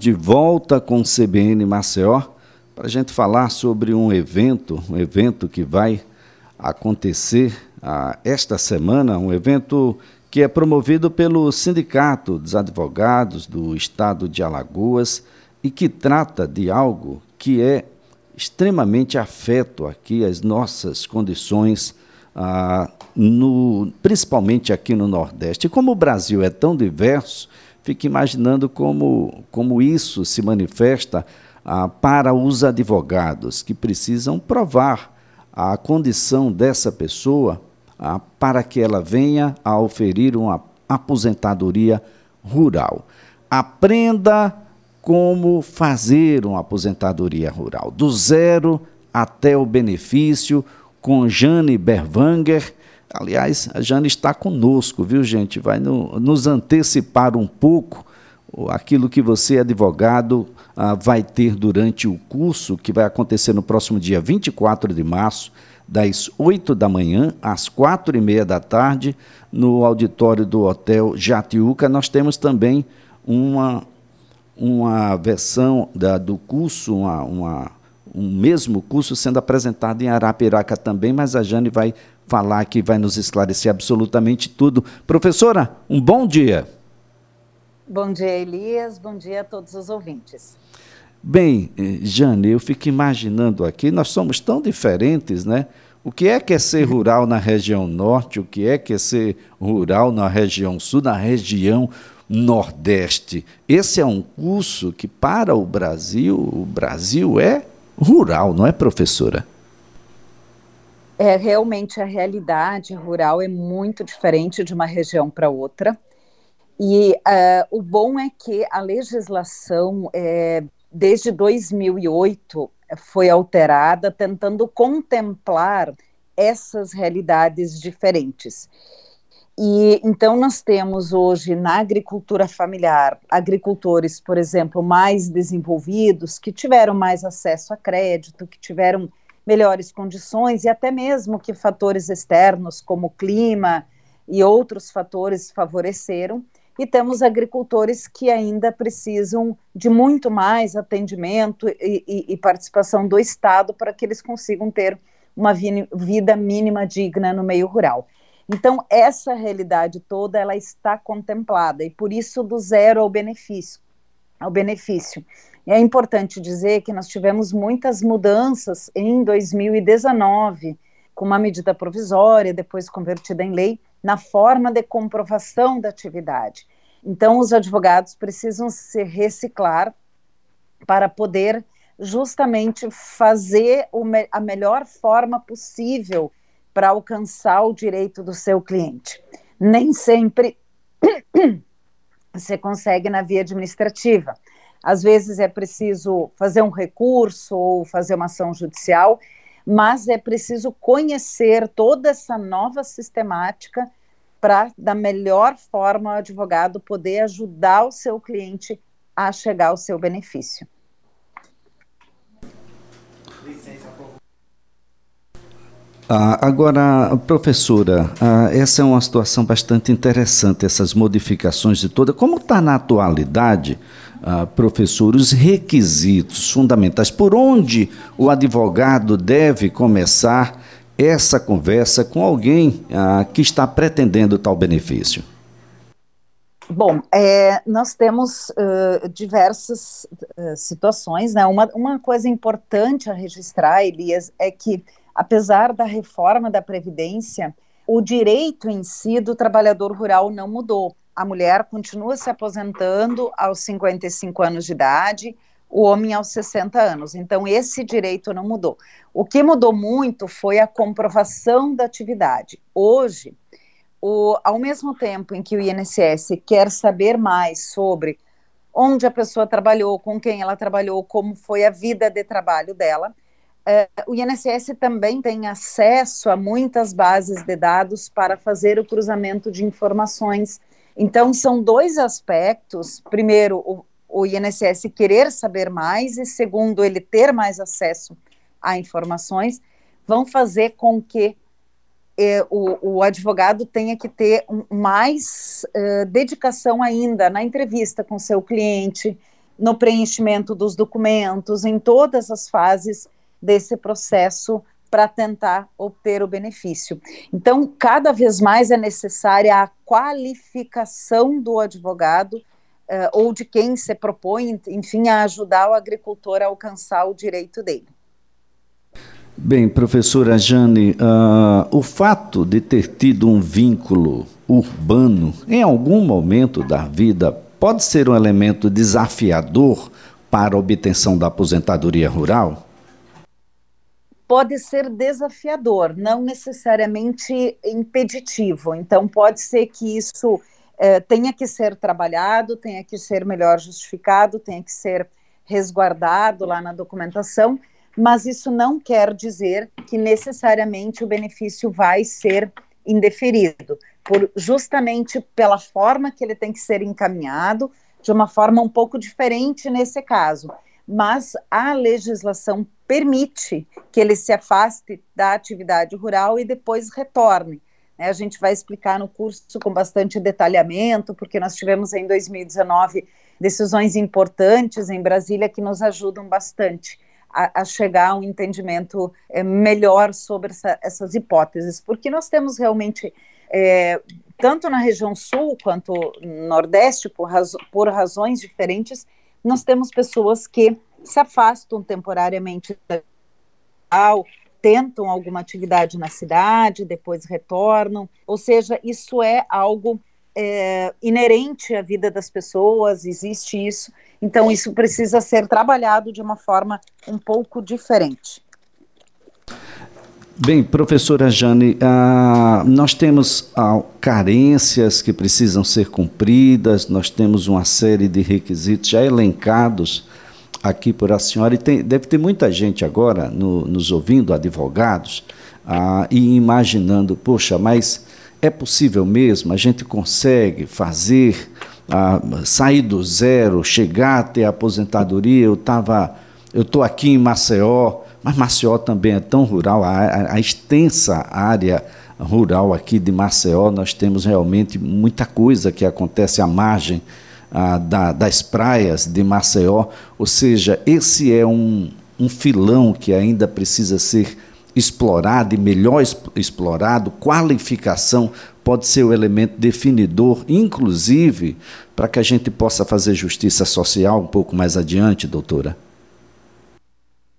de volta com o CBN Maceió para a gente falar sobre um evento, um evento que vai acontecer ah, esta semana, um evento que é promovido pelo Sindicato dos Advogados do Estado de Alagoas e que trata de algo que é extremamente afeto aqui às nossas condições, ah, no, principalmente aqui no Nordeste. Como o Brasil é tão diverso, fique imaginando como, como isso se manifesta ah, para os advogados que precisam provar a condição dessa pessoa ah, para que ela venha a oferir uma aposentadoria rural. Aprenda como fazer uma aposentadoria rural, do zero até o benefício, com Jane Berwanger Aliás, a Jane está conosco, viu, gente? Vai no, nos antecipar um pouco aquilo que você, advogado, ah, vai ter durante o curso, que vai acontecer no próximo dia 24 de março, das 8 da manhã às quatro e meia da tarde, no auditório do Hotel Jatiuca. Nós temos também uma, uma versão da, do curso, uma, uma, um mesmo curso sendo apresentado em Arapiraca também, mas a Jane vai falar que vai nos esclarecer absolutamente tudo. Professora, um bom dia. Bom dia, Elias. Bom dia a todos os ouvintes. Bem, eh, Jane, eu fico imaginando aqui, nós somos tão diferentes, né? O que é que é ser rural na região norte, o que é que é ser rural na região sul, na região nordeste? Esse é um curso que, para o Brasil, o Brasil é rural, não é, professora? É, realmente a realidade rural é muito diferente de uma região para outra. E uh, o bom é que a legislação, é, desde 2008, foi alterada, tentando contemplar essas realidades diferentes. E então nós temos hoje na agricultura familiar agricultores, por exemplo, mais desenvolvidos, que tiveram mais acesso a crédito, que tiveram melhores condições e até mesmo que fatores externos, como clima e outros fatores, favoreceram. E temos agricultores que ainda precisam de muito mais atendimento e, e, e participação do Estado para que eles consigam ter uma vida mínima digna no meio rural. Então, essa realidade toda ela está contemplada e por isso do zero ao benefício, ao benefício. É importante dizer que nós tivemos muitas mudanças em 2019, com uma medida provisória, depois convertida em lei, na forma de comprovação da atividade. Então, os advogados precisam se reciclar para poder justamente fazer a melhor forma possível para alcançar o direito do seu cliente. Nem sempre você consegue na via administrativa. Às vezes é preciso fazer um recurso ou fazer uma ação judicial, mas é preciso conhecer toda essa nova sistemática para, da melhor forma, o advogado poder ajudar o seu cliente a chegar ao seu benefício. Ah, agora, professora, ah, essa é uma situação bastante interessante, essas modificações de toda. Como está na atualidade ah, professor, os requisitos fundamentais, por onde o advogado deve começar essa conversa com alguém ah, que está pretendendo tal benefício? Bom, é, nós temos uh, diversas uh, situações, né? Uma, uma coisa importante a registrar, Elias, é que, apesar da reforma da Previdência, o direito em si do trabalhador rural não mudou a mulher continua se aposentando aos 55 anos de idade, o homem aos 60 anos. Então, esse direito não mudou. O que mudou muito foi a comprovação da atividade. Hoje, o, ao mesmo tempo em que o INSS quer saber mais sobre onde a pessoa trabalhou, com quem ela trabalhou, como foi a vida de trabalho dela, eh, o INSS também tem acesso a muitas bases de dados para fazer o cruzamento de informações então, são dois aspectos. Primeiro, o, o INSS querer saber mais, e segundo, ele ter mais acesso a informações, vão fazer com que eh, o, o, advogado tenha que ter um, mais eh, dedicação ainda na entrevista com seu cliente, no preenchimento dos documentos, em todas as fases desse processo para tentar obter o benefício. Então, cada vez mais é necessária a qualificação do advogado uh, ou de quem se propõe, enfim, a ajudar o agricultor a alcançar o direito dele. Bem, professora Jane, uh, o fato de ter tido um vínculo urbano em algum momento da vida pode ser um elemento desafiador para a obtenção da aposentadoria rural? Pode ser desafiador, não necessariamente impeditivo. Então, pode ser que isso eh, tenha que ser trabalhado, tenha que ser melhor justificado, tenha que ser resguardado lá na documentação, mas isso não quer dizer que necessariamente o benefício vai ser indeferido, por, justamente pela forma que ele tem que ser encaminhado, de uma forma um pouco diferente nesse caso. Mas a legislação permite que ele se afaste da atividade rural e depois retorne. Né? A gente vai explicar no curso com bastante detalhamento, porque nós tivemos em 2019 decisões importantes em Brasília que nos ajudam bastante a, a chegar a um entendimento é, melhor sobre essa, essas hipóteses, porque nós temos realmente, é, tanto na região sul quanto no nordeste, por, razo por razões diferentes, nós temos pessoas que se afastam temporariamente da tentam alguma atividade na cidade, depois retornam. Ou seja, isso é algo é, inerente à vida das pessoas, existe isso. Então, isso precisa ser trabalhado de uma forma um pouco diferente. Bem, professora Jane, ah, nós temos ah, carências que precisam ser cumpridas, nós temos uma série de requisitos já elencados aqui por a senhora, e tem, deve ter muita gente agora no, nos ouvindo, advogados, ah, e imaginando, poxa, mas é possível mesmo? A gente consegue fazer, ah, sair do zero, chegar até a aposentadoria? Eu estava, eu estou aqui em Maceió, mas Maceió também é tão rural, a, a, a extensa área rural aqui de Maceió, nós temos realmente muita coisa que acontece à margem ah, da, das praias de Maceió. Ou seja, esse é um, um filão que ainda precisa ser explorado e melhor explorado. Qualificação pode ser o elemento definidor, inclusive para que a gente possa fazer justiça social um pouco mais adiante, doutora.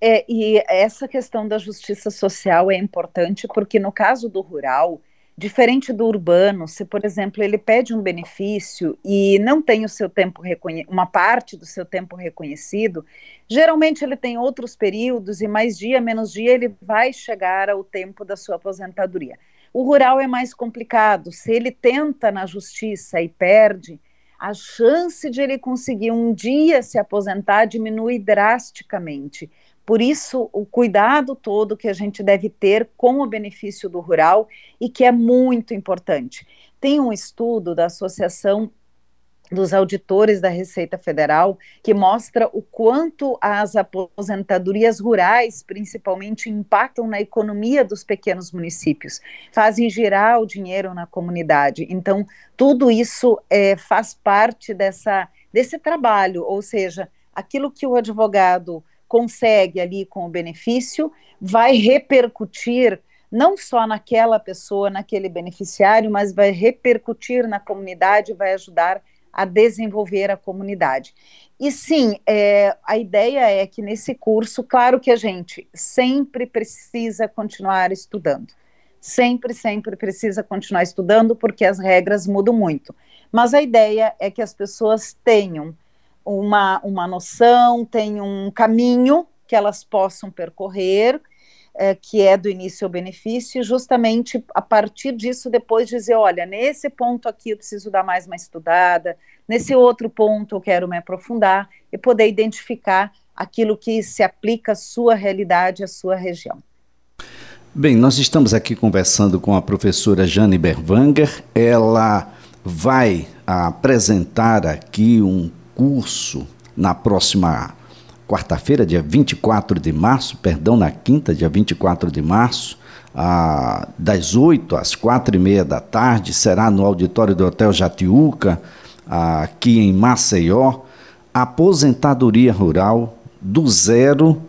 É, e essa questão da justiça social é importante porque, no caso do rural, Diferente do urbano, se, por exemplo, ele pede um benefício e não tem o seu tempo uma parte do seu tempo reconhecido, geralmente ele tem outros períodos e mais dia, menos dia, ele vai chegar ao tempo da sua aposentadoria. O rural é mais complicado. Se ele tenta na justiça e perde, a chance de ele conseguir um dia se aposentar diminui drasticamente. Por isso, o cuidado todo que a gente deve ter com o benefício do rural e que é muito importante. Tem um estudo da Associação dos auditores da Receita Federal, que mostra o quanto as aposentadorias rurais, principalmente, impactam na economia dos pequenos municípios, fazem girar o dinheiro na comunidade. Então, tudo isso é, faz parte dessa, desse trabalho, ou seja, aquilo que o advogado consegue ali com o benefício, vai repercutir não só naquela pessoa, naquele beneficiário, mas vai repercutir na comunidade, vai ajudar a desenvolver a comunidade. E sim, é, a ideia é que nesse curso, claro que a gente sempre precisa continuar estudando. Sempre, sempre precisa continuar estudando, porque as regras mudam muito. Mas a ideia é que as pessoas tenham uma, uma noção, tem um caminho que elas possam percorrer, é, que é do início ao benefício, e justamente a partir disso depois dizer, olha, nesse ponto aqui eu preciso dar mais uma estudada, nesse outro ponto eu quero me aprofundar e poder identificar aquilo que se aplica à sua realidade, à sua região. Bem, nós estamos aqui conversando com a professora Jane Berwanger. Ela vai apresentar aqui um curso na próxima quarta-feira, dia 24 de março, perdão, na quinta, dia 24 de março, ah, das 8 às quatro e meia da tarde, será no auditório do Hotel Jatiuca, ah, aqui em Maceió. aposentadoria rural do zero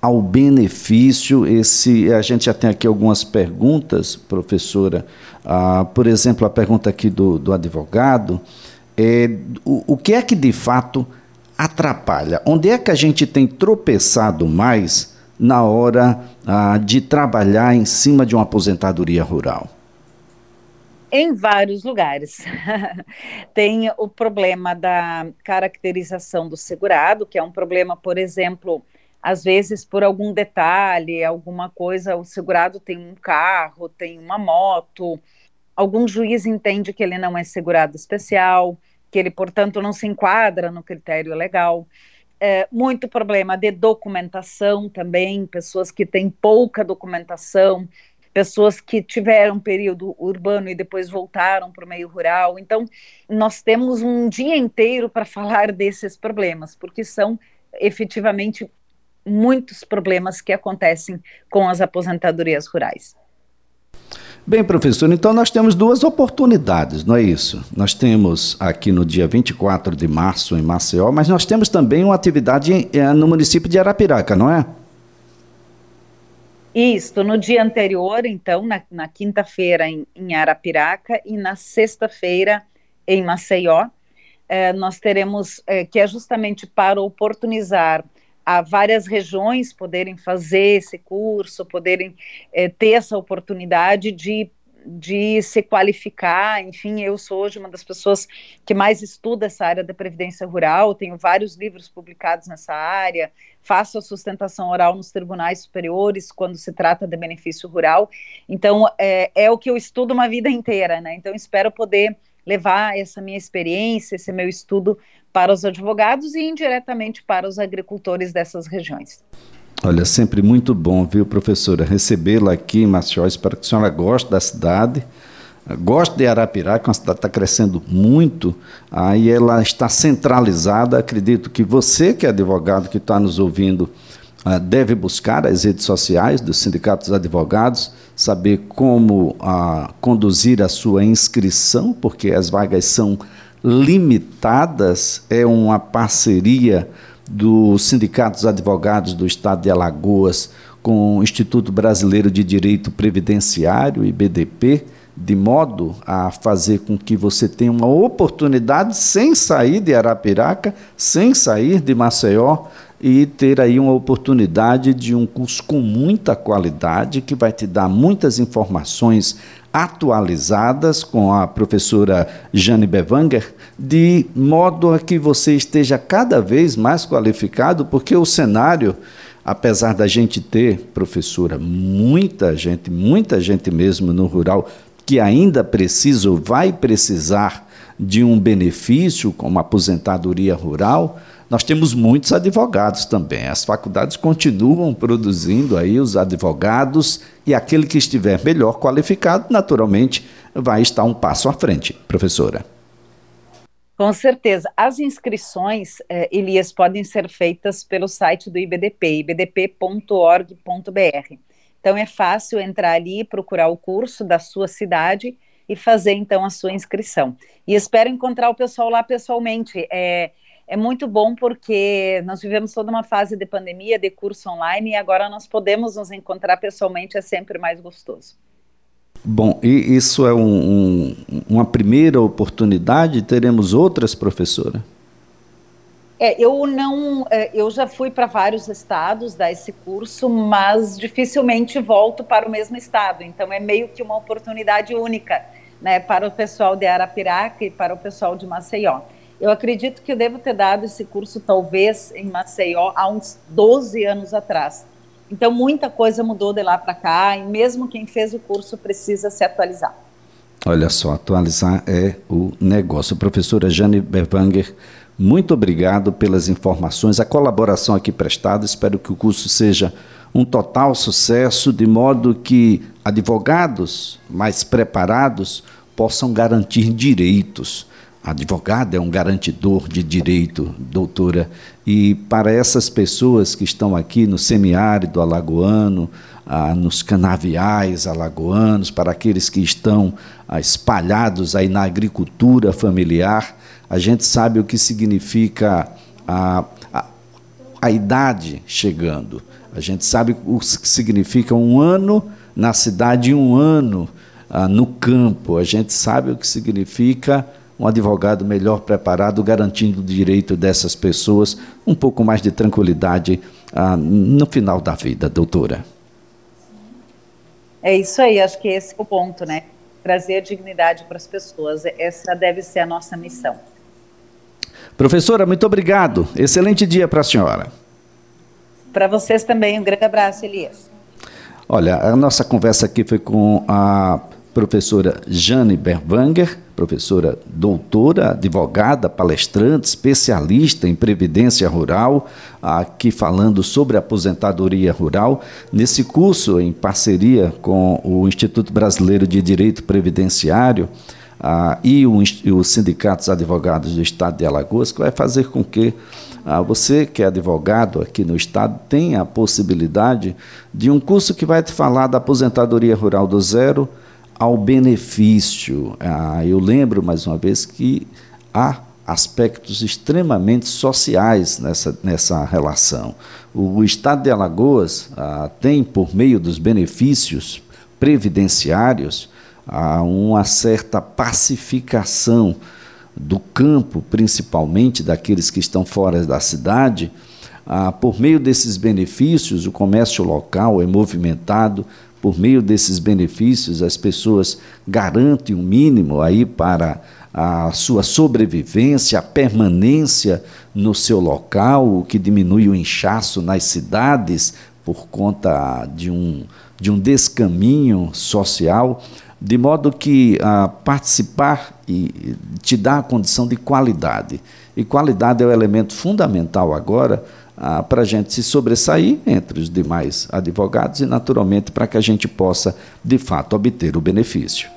ao benefício. Esse, a gente já tem aqui algumas perguntas, professora. Ah, por exemplo, a pergunta aqui do, do advogado é o, o que é que de fato atrapalha? Onde é que a gente tem tropeçado mais na hora ah, de trabalhar em cima de uma aposentadoria rural? Em vários lugares. tem o problema da caracterização do segurado, que é um problema, por exemplo, às vezes por algum detalhe, alguma coisa, o segurado tem um carro, tem uma moto, algum juiz entende que ele não é segurado especial, que ele, portanto, não se enquadra no critério legal. É, muito problema de documentação também, pessoas que têm pouca documentação, pessoas que tiveram um período urbano e depois voltaram para o meio rural. Então, nós temos um dia inteiro para falar desses problemas, porque são efetivamente muitos problemas que acontecem com as aposentadorias rurais. Bem, professor, então nós temos duas oportunidades, não é isso? Nós temos aqui no dia 24 de março em Maceió, mas nós temos também uma atividade eh, no município de Arapiraca, não é? Isso, no dia anterior, então, na, na quinta-feira em, em, Arapiraca e na sexta-feira em Maceió, eh, nós teremos, eh, que é justamente para oportunizar a várias regiões poderem fazer esse curso, poderem é, ter essa oportunidade de, de se qualificar. Enfim, eu sou hoje uma das pessoas que mais estuda essa área da previdência rural, tenho vários livros publicados nessa área, faço a sustentação oral nos tribunais superiores quando se trata de benefício rural. Então, é, é o que eu estudo uma vida inteira, né? Então, espero poder levar essa minha experiência, esse meu estudo para os advogados e indiretamente para os agricultores dessas regiões. Olha, sempre muito bom, viu, professora, recebê-la aqui em Maceió. Espero que a senhora goste da cidade. Gosto de Arapiraca, é uma cidade que está crescendo muito, aí ela está centralizada. Acredito que você, que é advogado, que está nos ouvindo, ah, deve buscar as redes sociais dos sindicatos advogados, saber como uh, conduzir a sua inscrição, porque as vagas são limitadas, é uma parceria dos sindicatos advogados do estado de Alagoas com o Instituto Brasileiro de Direito Previdenciário, IBDP, de modo a fazer com que você tenha uma oportunidade sem sair de Arapiraca, sem sair de Maceió, e ter aí uma oportunidade de um curso com muita qualidade, que vai te dar muitas informações atualizadas com a professora Jane Bevanger, de modo a que você esteja cada vez mais qualificado, porque o cenário, apesar da gente ter, professora, muita gente, muita gente mesmo no rural, que ainda precisa ou vai precisar de um benefício como aposentadoria rural, nós temos muitos advogados também. As faculdades continuam produzindo aí os advogados e aquele que estiver melhor qualificado, naturalmente, vai estar um passo à frente. Professora. Com certeza. As inscrições, eh, Elias, podem ser feitas pelo site do IBDP, ibdp.org.br. Então é fácil entrar ali, procurar o curso da sua cidade e fazer então a sua inscrição. E espero encontrar o pessoal lá pessoalmente. É, é muito bom porque nós vivemos toda uma fase de pandemia, de curso online, e agora nós podemos nos encontrar pessoalmente, é sempre mais gostoso. Bom, e isso é um, um, uma primeira oportunidade? Teremos outras, professora? É, eu não, é, eu já fui para vários estados dar esse curso, mas dificilmente volto para o mesmo estado. Então é meio que uma oportunidade única, né, para o pessoal de Arapiraca e para o pessoal de Maceió. Eu acredito que eu devo ter dado esse curso, talvez, em Maceió, há uns 12 anos atrás. Então, muita coisa mudou de lá para cá, e mesmo quem fez o curso precisa se atualizar. Olha só, atualizar é o negócio. Professora Jane Berwanger, muito obrigado pelas informações, a colaboração aqui prestada. Espero que o curso seja um total sucesso, de modo que advogados mais preparados possam garantir direitos advogado é um garantidor de direito, doutora. E para essas pessoas que estão aqui no semiárido alagoano, ah, nos canaviais alagoanos, para aqueles que estão ah, espalhados aí na agricultura familiar, a gente sabe o que significa a, a, a idade chegando. A gente sabe o que significa um ano na cidade e um ano ah, no campo. A gente sabe o que significa um advogado melhor preparado, garantindo o direito dessas pessoas um pouco mais de tranquilidade ah, no final da vida, doutora. É isso aí, acho que esse é o ponto, né? Trazer dignidade para as pessoas. Essa deve ser a nossa missão. Professora, muito obrigado. Excelente dia para a senhora. Para vocês também, um grande abraço, Elias. Olha, a nossa conversa aqui foi com a professora Jane Berwanger, professora doutora, advogada, palestrante, especialista em previdência rural, aqui falando sobre aposentadoria rural, nesse curso em parceria com o Instituto Brasileiro de Direito Previdenciário ah, e, o, e os sindicatos advogados do Estado de Alagoas, que vai fazer com que ah, você que é advogado aqui no Estado tenha a possibilidade de um curso que vai te falar da aposentadoria rural do zero ao benefício. Ah, eu lembro mais uma vez que há aspectos extremamente sociais nessa, nessa relação. O, Estado de Alagoas ah, tem, por meio dos benefícios previdenciários, ah, uma certa pacificação do campo, principalmente daqueles que estão fora da cidade. Ah, por meio desses benefícios, o comércio local é movimentado, por meio desses benefícios, as pessoas garantem um mínimo aí para a sua sobrevivência, a permanência no seu local, o que diminui o inchaço nas cidades por conta de um, de um descaminho social, de modo que ah, participar e te dá a condição de qualidade. E qualidade é o elemento fundamental agora ah, para a gente se sobressair entre os demais advogados e, naturalmente, para que a gente possa, de fato, obter o benefício.